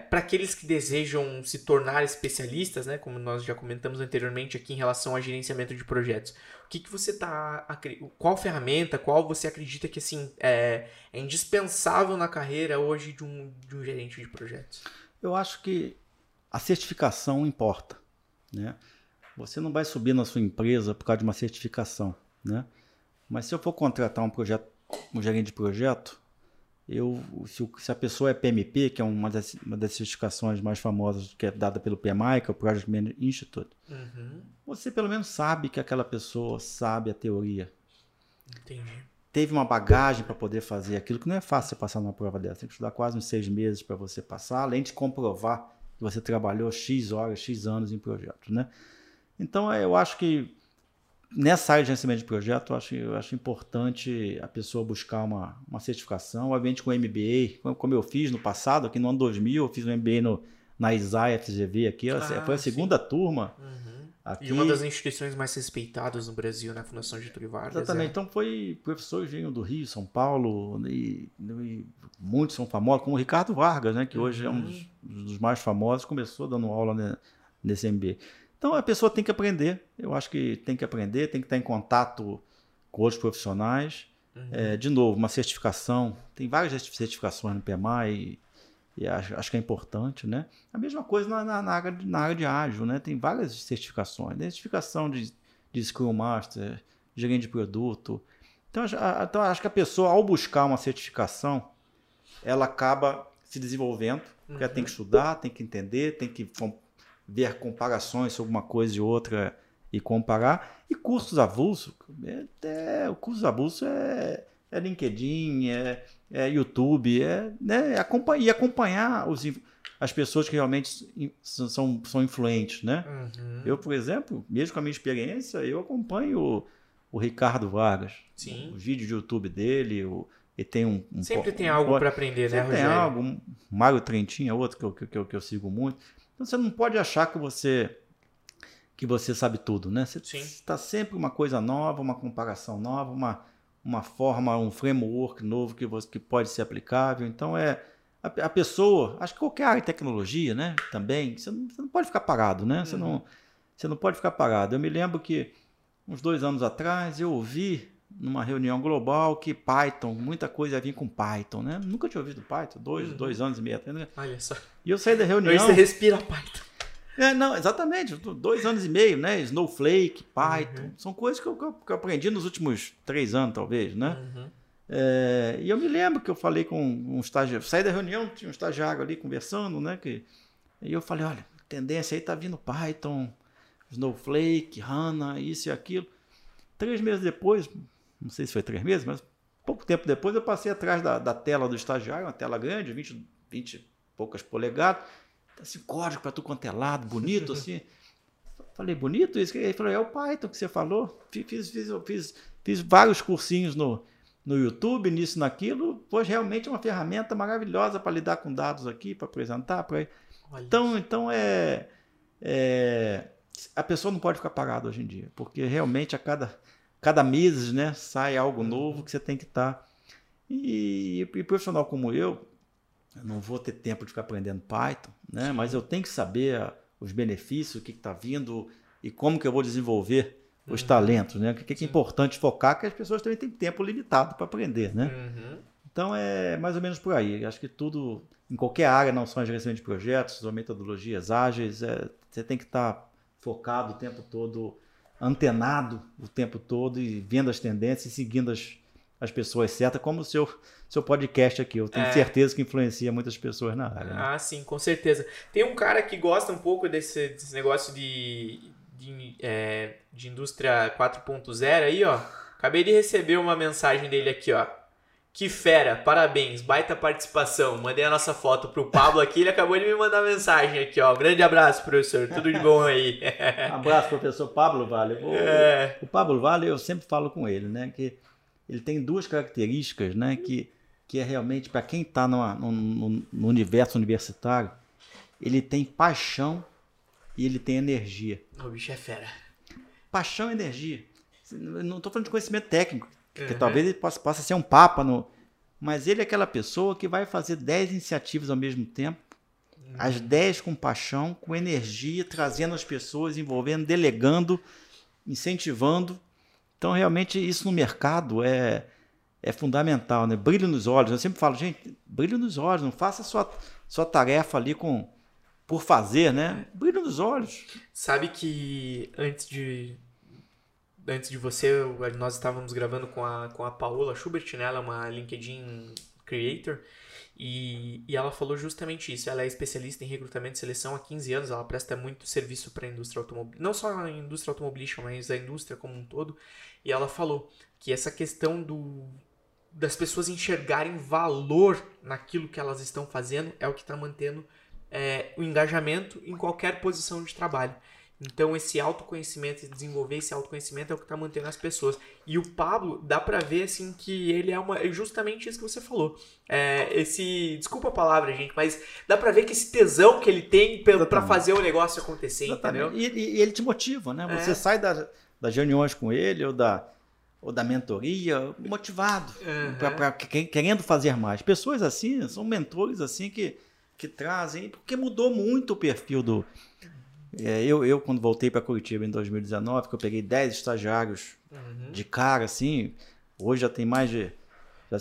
Para aqueles que desejam se tornar especialistas, né, como nós já comentamos anteriormente aqui em relação a gerenciamento de projetos, o que, que você tá. Qual ferramenta, qual você acredita que assim, é, é indispensável na carreira hoje de um, de um gerente de projetos? Eu acho que a certificação importa, né? Você não vai subir na sua empresa por causa de uma certificação, né? Mas se eu for contratar um projeto, um gerente de projeto, eu, se, se a pessoa é PMP, que é uma das, uma das certificações mais famosas que é dada pelo PMI, que é o Project Management Institute, Uhum, você pelo menos sabe que aquela pessoa sabe a teoria, entendi. teve uma bagagem para poder fazer aquilo, que não é fácil você passar numa prova dessa. Tem que estudar quase uns seis meses para você passar, além de comprovar que você trabalhou X horas, X anos em projetos, né? Então, eu acho que nessa área de gerenciamento de projeto, eu acho, eu acho importante a pessoa buscar uma, uma certificação, obviamente com MBA, como- eu fiz no passado, aqui no ano 2000, eu fiz um MBA no, na ISAI FGV aqui, Ah, foi a sim. segunda turma Uhum. aqui. E uma das instituições mais respeitadas no Brasil, né? A Fundação Getúlio Vargas. Exatamente. é. Então foi professores vinham do Rio, São Paulo, e, e muitos são famosos, como o Ricardo Vargas, né, que hoje é um dos, dos mais famosos, começou dando aula né, nesse MBA. Então a pessoa tem que aprender, eu acho que tem que aprender, tem que estar em contato com outros profissionais. Uhum. É, de novo, uma certificação, tem várias certificações no PMI, e acho, acho que é importante, né? A mesma coisa na, na, na, área, de, na área de ágil, né? Tem várias certificações, né? certificação de, de Scrum Master, gerente de produto. Então, então, acho que a pessoa, ao buscar uma certificação, ela acaba se desenvolvendo, porque ela tem que uhum. estudar, tem que entender, tem que ver comparações sobre uma coisa e outra e comparar. E custos avulsos, é, é, o custo avulso é, é LinkedIn, é, é YouTube, é, né, é acompanhar, e acompanhar os, as pessoas que realmente são, são influentes, né? Uhum. Eu, por exemplo, mesmo com a minha experiência, eu acompanho o, o Ricardo Vargas. Sim. Os vídeos de YouTube dele, o, e tem um, um sempre tem algo para aprender, né, Rogério? Tem algo. Mário Trentin é outro que eu, que, eu, que eu sigo muito. Então você não pode achar que você que você sabe tudo, né? Você está sempre uma coisa nova, uma comparação nova, uma, uma forma, um framework novo que, você, que pode ser aplicável. Então é a, a pessoa, acho que qualquer área de tecnologia, né? Também você não, você não pode ficar parado, né? Uhum. Você não você não pode ficar parado. Eu me lembro que uns dois anos atrás eu ouvi numa reunião global que Python, muita coisa vir com Python, né? Nunca tinha ouvido Python, dois, uhum. dois anos e meio. Né? Olha só. E eu saí da reunião. Aí você respira Python. É, não, exatamente, dois anos e meio, né? Snowflake, Python, uhum. são coisas que eu, que eu, aprendi nos últimos três anos, talvez, né? Uhum. É, e eu me lembro que eu falei com um estagiário, saí da reunião, tinha um estagiário ali conversando, né? Que, e eu falei, olha, tendência aí tá vindo Python, Snowflake, HANA, isso e aquilo. Três meses depois, não sei se foi três meses, mas pouco tempo depois eu passei atrás da, da tela do estagiário, uma tela grande, 20, 20 e poucas polegadas, assim, código para tu quanto é lado, bonito assim. Falei, bonito isso? Ele falou, é o Python que você falou. Fiz, fiz, fiz, fiz vários cursinhos no, no YouTube, nisso, naquilo. Pois realmente é uma ferramenta maravilhosa para lidar com dados aqui, para apresentar. Pra... Então, então é, é, A pessoa não pode ficar parada hoje em dia, porque realmente a cada cada mês né, sai algo uhum. novo que você tem que estar. Tá. E, e, profissional como eu, eu não vou ter tempo de ficar aprendendo Python, né? mas eu tenho que saber ah, os benefícios, o que está vindo e como que eu vou desenvolver os uhum. talentos. Né? O que, que é importante focar, que as pessoas também têm tempo limitado para aprender. Né? Uhum. Então é mais ou menos por aí. Acho que tudo, em qualquer área, não só em gerenciamento de projetos ou metodologias ágeis, é, você tem que estar tá focado o tempo todo antenado o tempo todo e vendo as tendências e seguindo as, as pessoas certas, como o seu, seu podcast aqui. Eu tenho é. certeza que influencia muitas pessoas na área. Né? Ah, sim, com certeza. Tem um cara que gosta um pouco desse, desse negócio de, de, é, de indústria 4.0 aí, ó. Acabei de receber uma mensagem dele aqui, ó. Que fera, parabéns, baita participação. Mandei a nossa foto pro Pablo aqui, ele acabou de me mandar mensagem aqui, ó. grande abraço, professor, tudo de bom aí. abraço, professor Pablo Vale. O, é. o Pablo Vale, eu sempre falo com ele, né, que ele tem duas características, né, que, que é realmente, para quem está no, no, no universo universitário, ele tem paixão e ele tem energia. O bicho é fera. Paixão e energia. Não estou falando de conhecimento técnico, que uhum. talvez ele possa, possa ser um papa, no, mas ele é aquela pessoa que vai fazer 10 iniciativas ao mesmo tempo, uhum. as 10 com paixão, com energia, trazendo as pessoas, envolvendo, delegando, incentivando. Então, realmente, isso no mercado é, é fundamental, né? Brilho nos olhos. Eu sempre falo, gente, brilho nos olhos, não faça sua, sua tarefa ali com por fazer, né? Brilho nos olhos. Sabe que antes de antes de você, nós estávamos gravando com a, com a Paola Schubert, né? Ela é uma LinkedIn Creator. E, e ela falou justamente isso. Ela é especialista em recrutamento e seleção há 15 anos. Ela presta muito serviço para a indústria automobilística. Não só a indústria automobilística, mas a indústria como um todo. E ela falou que essa questão do, das pessoas enxergarem valor naquilo que elas estão fazendo é o que está mantendo é, o engajamento em qualquer posição de trabalho. Então, esse autoconhecimento, desenvolver esse autoconhecimento é o que está mantendo as pessoas. E o Pablo, dá pra ver, assim, que ele é uma. É justamente isso que você falou. É, esse. Desculpa a palavra, gente, mas dá pra ver que esse tesão que ele tem para fazer o negócio acontecer, Exatamente. entendeu? E, e, ele te motiva, né? Você é. sai da, das reuniões com ele ou da, ou da mentoria motivado, uhum. pra, pra, querendo fazer mais. Pessoas assim, são mentores assim que, que trazem. Porque mudou muito o perfil do é, eu, eu, quando voltei para Curitiba em 2019, que eu peguei 10 estagiários uhum. de cara, assim, hoje já tem mais de já,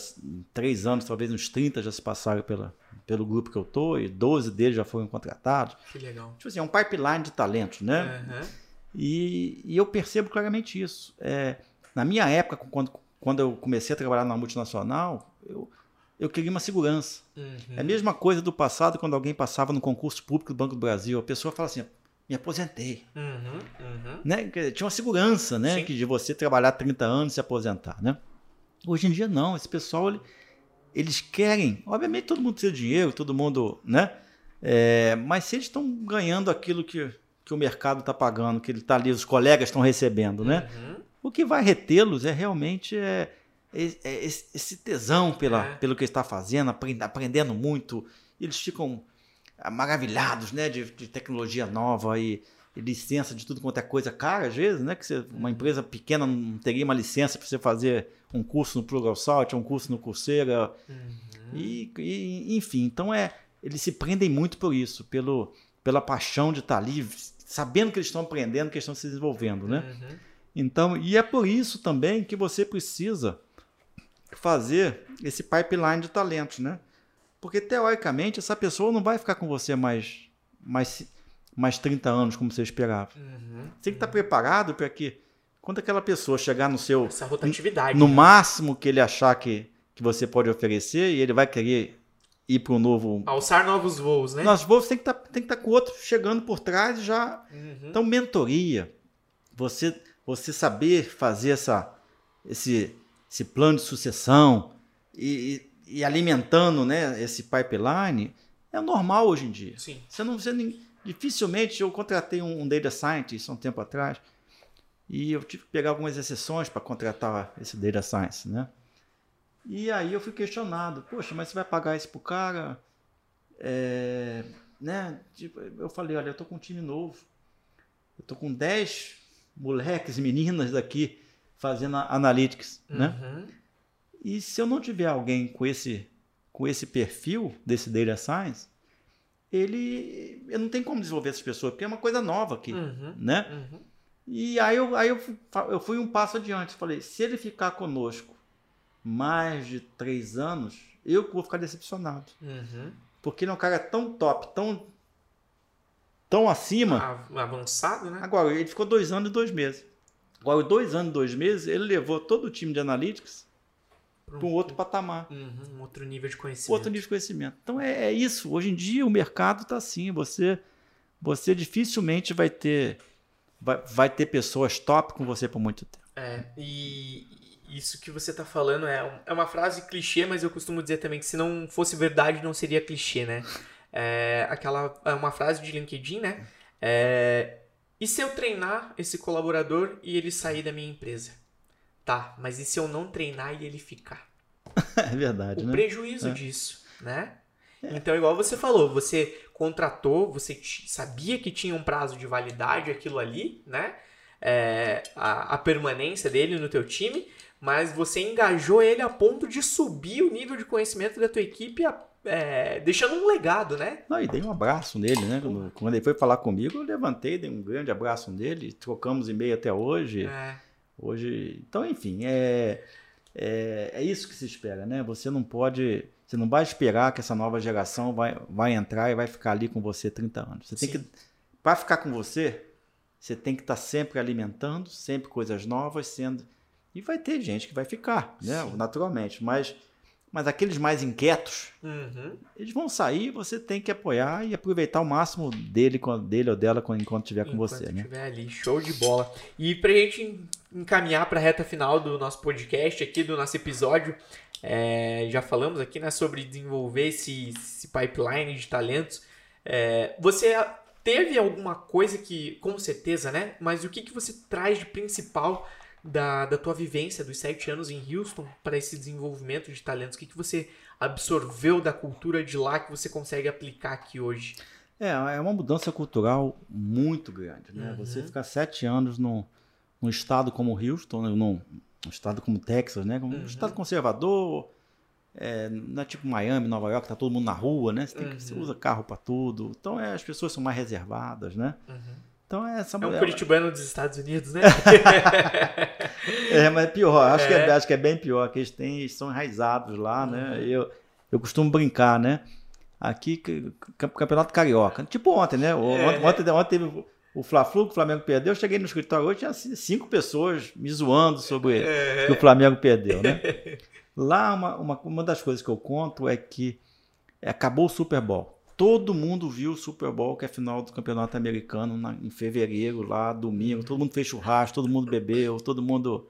três anos, talvez uns 30 já se passaram pela, pelo grupo que eu tô, e 12 deles já foram contratados. Que legal. Tipo assim, é um pipeline de talentos, né? Aham. E, e eu percebo claramente isso. É, na minha época, quando, quando eu comecei a trabalhar na multinacional, eu, eu queria uma segurança. Uhum. É a mesma coisa do passado, quando alguém passava no concurso público do Banco do Brasil, a pessoa fala assim, me aposentei. Uhum. Uhum. Né? Tinha uma segurança, né? Sim. Que de você trabalhar 30 anos e se aposentar, né? Hoje em dia não, esse pessoal, ele- eles querem, obviamente todo mundo precisa de dinheiro, todo mundo, né? É, mas se eles estão ganhando aquilo que, que o mercado está pagando, que ele está ali, os colegas estão recebendo, né? Uhum. O que vai retê-los é realmente é, é- é esse tesão pela, É. pelo que está fazendo, aprend- aprendendo muito. Eles ficam maravilhados né, de, de tecnologia nova e, e licença de tudo quanto é coisa cara, às vezes, né? Que você- uma empresa pequena não teria uma licença para você fazer um curso no PluralSalt, um curso no Coursera, Uhum. e, e, enfim, então é, eles se prendem muito por isso, pelo, pela paixão de estar ali, sabendo que eles estão aprendendo, que eles estão se desenvolvendo, né? Uhum. Então, e é por isso também que você precisa fazer esse pipeline de talentos, né? Porque teoricamente essa pessoa não vai ficar com você mais mais mais 30 anos como você esperava. Uhum. Você tem que estar preparado para que quando aquela pessoa chegar no seu Essa rotatividade. no né? máximo que ele achar que, que você pode oferecer e ele vai querer ir para um novo Alçar novos voos, né? Nós voos tem que estar tem que estar com o outro chegando por trás já Uhum. então, mentoria, você, você saber fazer essa, esse, esse plano de sucessão e, e, alimentando né, esse pipeline é normal hoje em dia. Sim. Você não, você nem- dificilmente eu contratei um, um data scientist há um tempo atrás e eu tive que pegar algumas exceções para contratar esse data science, né? E aí eu fui questionado, poxa, mas você vai pagar isso pro cara? É, né? Tipo, eu falei, olha, eu tô com um time novo. Eu tô com 10 moleques, meninas daqui fazendo analytics, né? E se eu não tiver alguém com esse com esse perfil desse data science, ele eu não tenho como desenvolver essas pessoas, porque é uma coisa nova aqui, Uhum. né? Uhum. E aí eu, aí eu, fui- eu fui um passo adiante. Falei, se ele ficar conosco mais de três anos, eu vou ficar decepcionado. Uhum. Porque ele é um cara tão top, tão, tão acima. Avançado, né? Agora, ele ficou dois anos e dois meses. Agora, dois anos e dois meses, ele levou todo o time de analytics para um outro patamar. Uhum. Um outro nível de conhecimento. Outro nível de conhecimento. Então é, é isso. Hoje em dia o mercado está assim. Você, você dificilmente vai ter, vai, vai ter pessoas top com você por muito tempo. É, e isso que você tá falando é, é uma frase clichê, mas eu costumo dizer também que se não fosse verdade, não seria clichê, né? É aquela é uma frase de LinkedIn, né? É, e se eu treinar esse colaborador e ele sair da minha empresa? Tá, mas e se eu não treinar e ele ficar? É verdade, o né? prejuízo É. disso, né? Então, igual você falou, você contratou, você sabia que tinha um prazo de validade aquilo ali, né? É, a, a permanência dele no teu time, mas você engajou ele a ponto de subir o nível de conhecimento da tua equipe, a- é, deixando um legado, né? Não, e dei um abraço nele, né? Quando, quando ele foi falar comigo, eu levantei, dei um grande abraço nele, trocamos e-mail até hoje. É, Hoje, então, enfim, é, é, é isso que se espera, né? Você não pode, você não vai esperar que essa nova geração vai, vai entrar e vai ficar ali com você 30 anos. Você tem Sim. que, para ficar com você, você tem que estar sempre alimentando, sempre coisas novas sendo, e vai ter gente que vai ficar, né? Sim. Naturalmente, mas, mas aqueles mais inquietos, uhum, eles vão sair, você tem que apoiar e aproveitar o máximo dele, dele ou dela enquanto estiver com você, né? estiver ali, show de bola. E pra gente encaminhar pra reta final do nosso podcast aqui, do nosso episódio, é, já falamos aqui né, sobre desenvolver esse, esse pipeline de talentos. É, você teve alguma coisa que, com certeza, né? Mas o que, que você traz de principal da, da tua vivência dos sete anos em Houston para esse desenvolvimento de talentos? O que, que você absorveu da cultura de lá que você consegue aplicar aqui hoje? É, é uma mudança cultural muito grande, né? Uhum. Você ficar sete anos num, num estado como Houston, né? num, estado como Texas, né? Um Uhum. estado conservador, é, não é tipo Miami, Nova York, tá todo mundo na rua, né? Você, tem que- você Uhum. usa carro para tudo. Então é, as pessoas são mais reservadas, né? Então é essa É um é- curitibano dos Estados Unidos, né? É, mas é pior. Acho, Que É. é, acho que é bem pior, que eles, têm, eles são enraizados lá, né? Eu, eu costumo brincar, né? aqui, campeonato carioca. Tipo ontem, né? É. Ontem, ontem, ontem teve o Fla-Flu que o Flamengo perdeu. Eu cheguei no escritório hoje, tinha cinco pessoas me zoando sobre é. que o Flamengo perdeu, né? Lá, uma, uma, uma das coisas que eu conto é que acabou o Super Bowl. Todo mundo viu o Super Bowl, que é a final do campeonato americano, na, em fevereiro, lá, domingo. Todo mundo fez churrasco, todo mundo bebeu, todo mundo.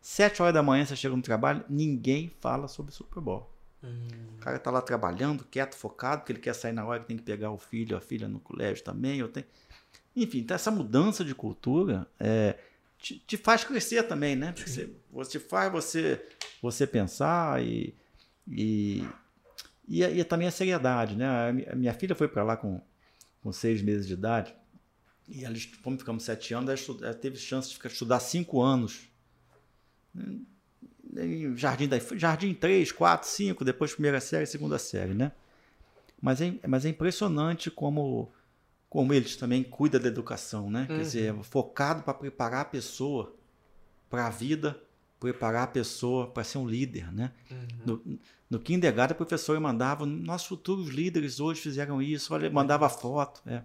Sete horas da manhã você chega no trabalho, ninguém fala sobre o Super Bowl. Hum. O cara tá lá trabalhando, quieto, focado, porque ele quer sair na hora que tem que pegar o filho, a filha no colégio também. Eu tenho... Enfim, então essa mudança de cultura é, te, te, faz crescer também, né? Você, você faz você, você pensar e, e, e, e também a seriedade, né? A minha filha foi para lá com, com seis meses de idade e ela, como ficamos sete anos, ela, teve chance de ficar, estudar cinco anos. Em jardim, da, jardim 3, 4, 5, depois primeira série, segunda série, né? Mas é, mas é impressionante como como eles também cuidam da educação, né? Uhum. Quer dizer, focado para preparar a pessoa para a vida, preparar a pessoa para ser um líder, né? Uhum. No, no kindergarten, a professora mandava, nossos futuros líderes hoje fizeram isso, olha, mandava foto. É.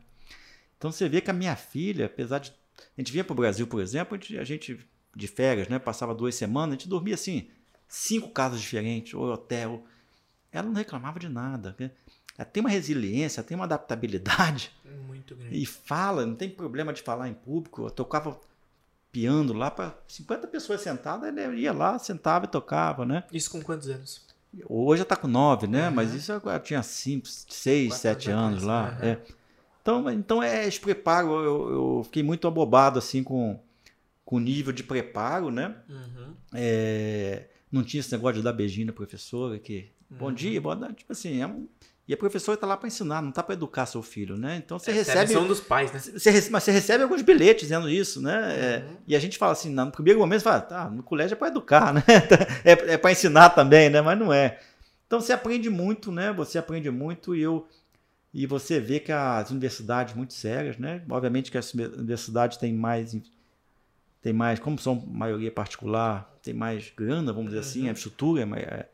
Então você vê que a minha filha, apesar de. A gente vinha para o Brasil, por exemplo, a gente, de férias, né? Passava duas semanas, a gente dormia assim, cinco casas diferentes, ou hotel. Ela não reclamava de nada. Né? Ela tem uma resiliência, tem uma adaptabilidade. Muito grande. E fala, não tem problema de falar em público. Eu tocava piano lá para 50 pessoas sentadas, ele ia lá, sentava e tocava, né? Isso com quantos anos? Hoje já tá com 9, né? Uhum. Mas isso eu tinha 5, 6, 7 anos lá. Uhum. É. Então, então é esse preparo. Eu, eu, fiquei muito abobado assim com, com o nível de preparo, né? Uhum. É, não tinha esse negócio de dar beijinho na professora, que bom uhum. dia, boa noite. Tipo assim, é um, e a professora está lá para ensinar, não está para educar seu filho, né? Então você Essa recebe. É a dos pais, né? Você, mas você recebe alguns bilhetes dizendo isso, né? É, uhum. É, e a gente fala assim, no primeiro momento, você fala, tá, no colégio é para educar, né? é, é para ensinar também, né? Mas não é. Então você aprende muito, né? Você aprende muito e eu. E você vê que as universidades muito sérias, né? Obviamente que as universidades têm mais. Tem mais, como são maioria particular, tem mais grana, vamos dizer assim, uhum. a estrutura é,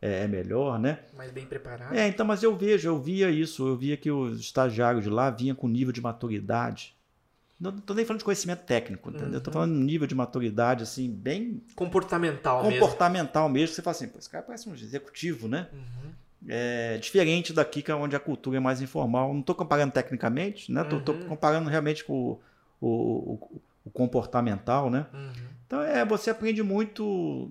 é é, melhor, né? Mais bem preparado. É, então, mas eu vejo, eu via isso, eu via que os estagiários de lá vinham com nível de maturidade. Não estou nem falando de conhecimento técnico, entendeu? Uhum. Estou falando de nível de maturidade, assim, bem. Comportamental, Comportamental mesmo. mesmo. Você fala assim, esse cara parece um executivo, né? Uhum. É diferente daqui, que é onde a cultura é mais informal. Não estou comparando tecnicamente, né? Estou uhum. comparando realmente com o, o, o, o comportamental, né? Uhum. Então, é, você aprende muito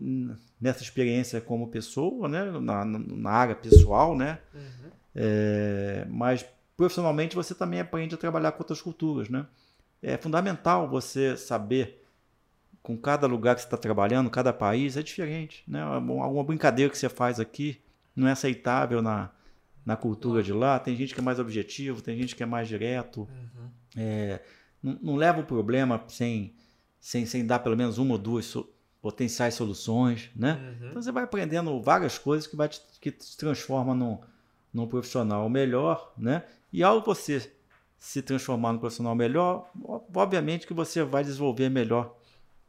nessa experiência como pessoa, né? na, na área pessoal, né? Uhum. É, mas profissionalmente você também aprende a trabalhar com outras culturas, né? É fundamental você saber com cada lugar que você está trabalhando, cada país é diferente, né? Alguma brincadeira que você faz aqui não é aceitável na, na cultura de lá. Tem gente que é mais objetivo, tem gente que é mais direto. Uhum. É, não, não, leva o problema sem, sem, sem dar pelo menos uma ou duas potenciais soluções, né? Uhum. Então você vai aprendendo várias coisas que vai te, que te transforma num, num profissional melhor, né? E ao você se transformar num profissional melhor, obviamente que você vai desenvolver melhor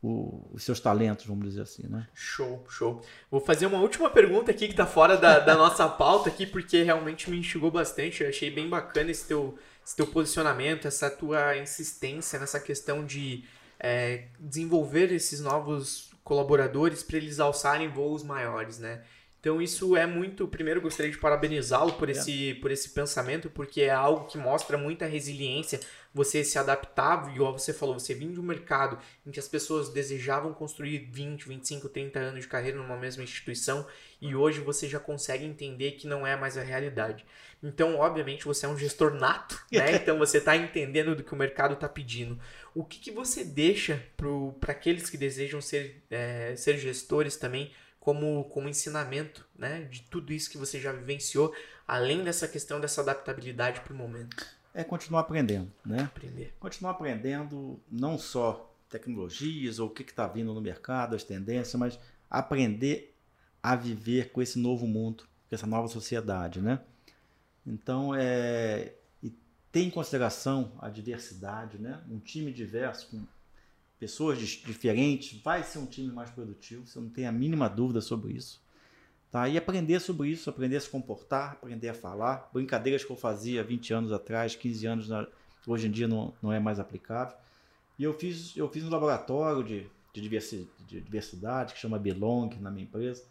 o, os seus talentos, vamos dizer assim, né? Show, show. Vou fazer uma última pergunta aqui que está fora da, da nossa pauta aqui, porque realmente me instigou bastante. Eu achei bem bacana esse teu, esse teu posicionamento, essa tua insistência nessa questão de é, desenvolver esses novos colaboradores para eles alçarem voos maiores, né? Então isso é muito. Primeiro gostaria de parabenizá-lo por esse, por esse pensamento, porque é algo que mostra muita resiliência. Você se adaptar, igual você falou, você vinha de um mercado em que as pessoas desejavam construir 20, 25, 30 anos de carreira numa mesma instituição e hoje você já consegue entender que não é mais a realidade. Então, obviamente, você é um gestor nato, né? Então você está entendendo do que o mercado está pedindo. O que, que você deixa para aqueles que desejam ser, é, ser gestores também como, como ensinamento né? de tudo isso que você já vivenciou, além dessa questão dessa adaptabilidade para o momento? É continuar aprendendo, né? Aprender. Continuar aprendendo não só tecnologias ou o que está vindo no mercado, as tendências, mas aprender a viver com esse novo mundo, com essa nova sociedade, né? Então, é, e ter em consideração a diversidade, né? Um time diverso, com pessoas diferentes, vai ser um time mais produtivo, você não tem a mínima dúvida sobre isso. Tá? E aprender sobre isso, aprender a se comportar, aprender a falar. Brincadeiras que eu fazia 20 anos atrás, 15 anos, hoje em dia não, não é mais aplicável. E eu fiz, eu fiz um laboratório de, de, diversidade, que chama Belong, na minha empresa,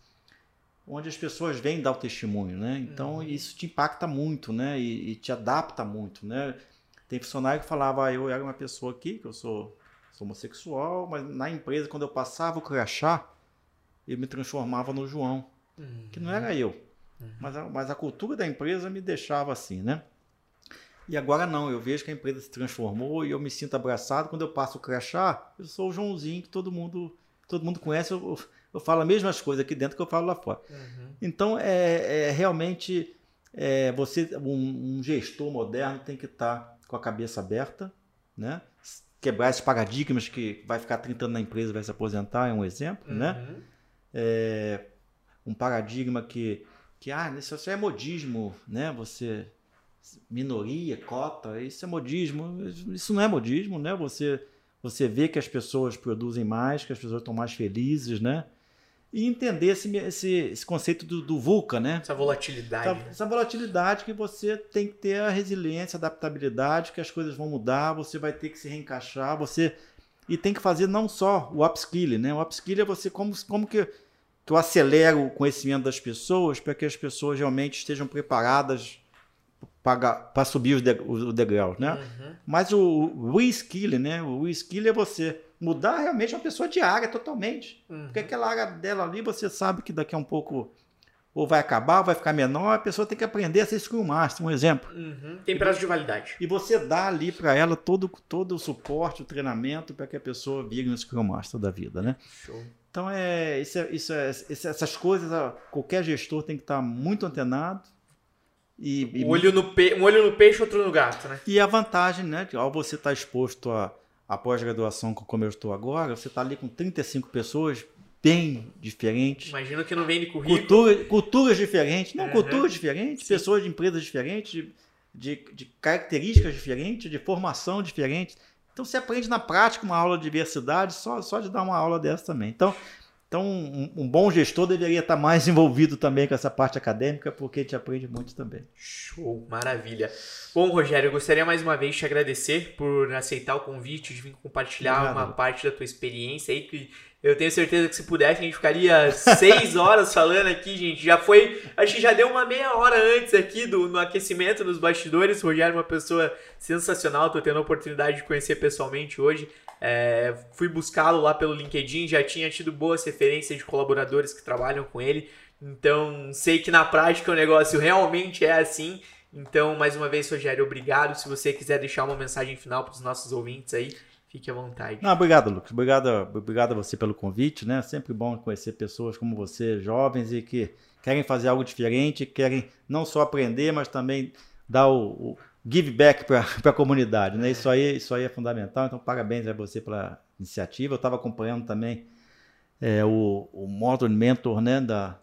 onde as pessoas vêm dar o testemunho, né? Então, uhum. isso te impacta muito, né? E, e, te adapta muito, né? Tem funcionário que falava, ah, eu era uma pessoa aqui, que eu sou, sou homossexual, mas na empresa, quando eu passava o crachá, eu me transformava no João, uhum. que não era eu. Uhum. Mas, a, mas a cultura da empresa me deixava assim, né? E agora não, eu vejo que a empresa se transformou e eu me sinto abraçado. Quando eu passo o crachá, eu sou o Joãozinho que todo mundo, todo mundo conhece. Eu, eu falo as mesmas coisas aqui dentro que eu falo lá fora. Uhum. Então, é, é realmente é, você, um, um, gestor moderno tem que estar tá com a cabeça aberta, né? quebrar esses paradigmas que vai ficar 30 anos na empresa vai se aposentar, é um exemplo, né? uhum. né? É, um paradigma que, que ah, isso é modismo, né? Você minoria, cota, isso é modismo. Isso não é modismo, né? Você, você vê que as pessoas produzem mais, que as pessoas estão mais felizes, né? E entender esse, esse, esse conceito do, do VUCA, né? Essa volatilidade. Essa, essa, volatilidade que você tem que ter a resiliência, a adaptabilidade, que as coisas vão mudar, você vai ter que se reencaixar, você... E tem que fazer não só o upskilling, né? O upskilling é você como, como que, que eu acelero o conhecimento das pessoas para que as pessoas realmente estejam preparadas para subir os, de, os degraus, né? Uhum. Mas o, o reskilling, né? O reskilling é você mudar realmente uma pessoa de área totalmente. Uhum. Porque aquela área dela ali, você sabe que daqui a um pouco ou vai acabar, ou vai ficar menor, a pessoa tem que aprender a ser Scrum Master, um exemplo. Uhum. Tem prazo de validade. E você dá ali para ela todo, todo o suporte, o treinamento para que a pessoa vire um Scrum Master da vida, né? Show. Então, é, isso é, isso é, essas coisas, qualquer gestor tem que estar muito antenado, e, e... Um, olho no pe... um olho no peixe, outro no gato, né? E a vantagem, né? Ao você estar tá exposto a, a pós-graduação como eu estou agora, você está ali com 35 pessoas bem diferentes. Imagino que não vem de currículo. Cultura, culturas diferentes. Não, uhum. culturas diferentes, Sim. pessoas de empresas diferentes, de, de, de, características diferentes, de formação diferente. Então você aprende na prática uma aula de diversidade só, só de dar uma aula dessa também. Então, então, um, um, bom gestor deveria estar mais envolvido também com essa parte acadêmica, porque te aprende muito também. Show, maravilha. Bom, Rogério, eu gostaria mais uma vez de te agradecer por aceitar o convite, de vir compartilhar Obrigado. uma parte da tua experiência aí, que eu tenho certeza que se pudesse a gente ficaria seis horas falando aqui, gente. Já foi, acho que já deu uma meia hora antes aqui do, no aquecimento, nos bastidores. O Rogério é uma pessoa sensacional, estou tendo a oportunidade de conhecer pessoalmente hoje. É, fui buscá-lo lá pelo LinkedIn, já tinha tido boas referências de colaboradores que trabalham com ele. Então, sei que na prática o negócio realmente é assim. Então, mais uma vez, Rogério, obrigado. Se você quiser deixar uma mensagem final para os nossos ouvintes aí, fique à vontade. Não, obrigado, Lucas. Obrigado, obrigado a você pelo convite, né? Sempre bom conhecer pessoas como você, jovens e que querem fazer algo diferente, querem não só aprender, mas também dar o, o give back para a comunidade, né? Isso aí, isso aí é fundamental. Então, parabéns a você pela iniciativa. Eu estava acompanhando também é, o, o Modern Mentor, né? Da,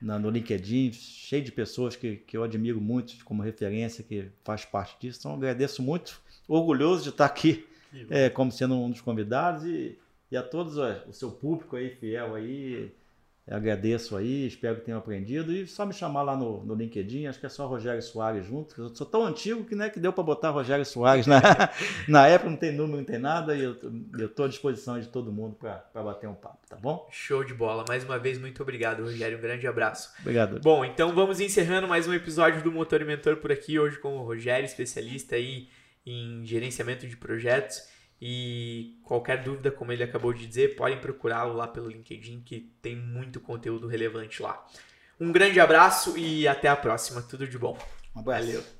na, no LinkedIn, cheio de pessoas que, que eu admiro muito como referência, que faz parte disso. Então, agradeço muito, orgulhoso de estar aqui é, como sendo um dos convidados e, e a todos o seu público aí, fiel aí, agradeço aí, espero que tenham aprendido. E só me chamar lá no, no LinkedIn, acho que é só Rogério Soares junto. Eu sou tão antigo que, né, que deu para botar Rogério Soares na, na época, não tem número, não tem nada. E eu estou à disposição de todo mundo para bater um papo, tá bom? Show de bola. Mais uma vez, muito obrigado, Rogério. Um grande abraço. Obrigado. Bom, então vamos encerrando mais um episódio do Motor e Mentor por aqui, hoje com o Rogério, especialista aí em gerenciamento de projetos. E qualquer dúvida, como ele acabou de dizer, podem procurá-lo lá pelo LinkedIn, que tem muito conteúdo relevante lá. Um grande abraço e até a próxima. Tudo de bom. Um abraço. Valeu.